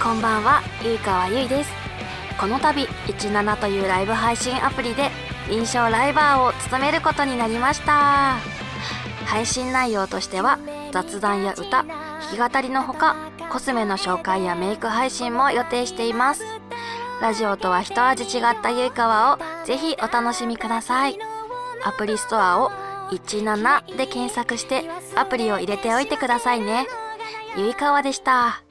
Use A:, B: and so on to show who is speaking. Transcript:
A: こんばんは、ゆいかわゆいです。この度、17というライブ配信アプリで、臨床ライバーを務めることになりました。配信内容としては、雑談や歌、弾き語りのほか、コスメの紹介やメイク配信も予定しています。ラジオとは一味違ったゆいかわをぜひお楽しみください。アプリストアを17で検索してアプリを入れておいてくださいね。ゆいかわでした。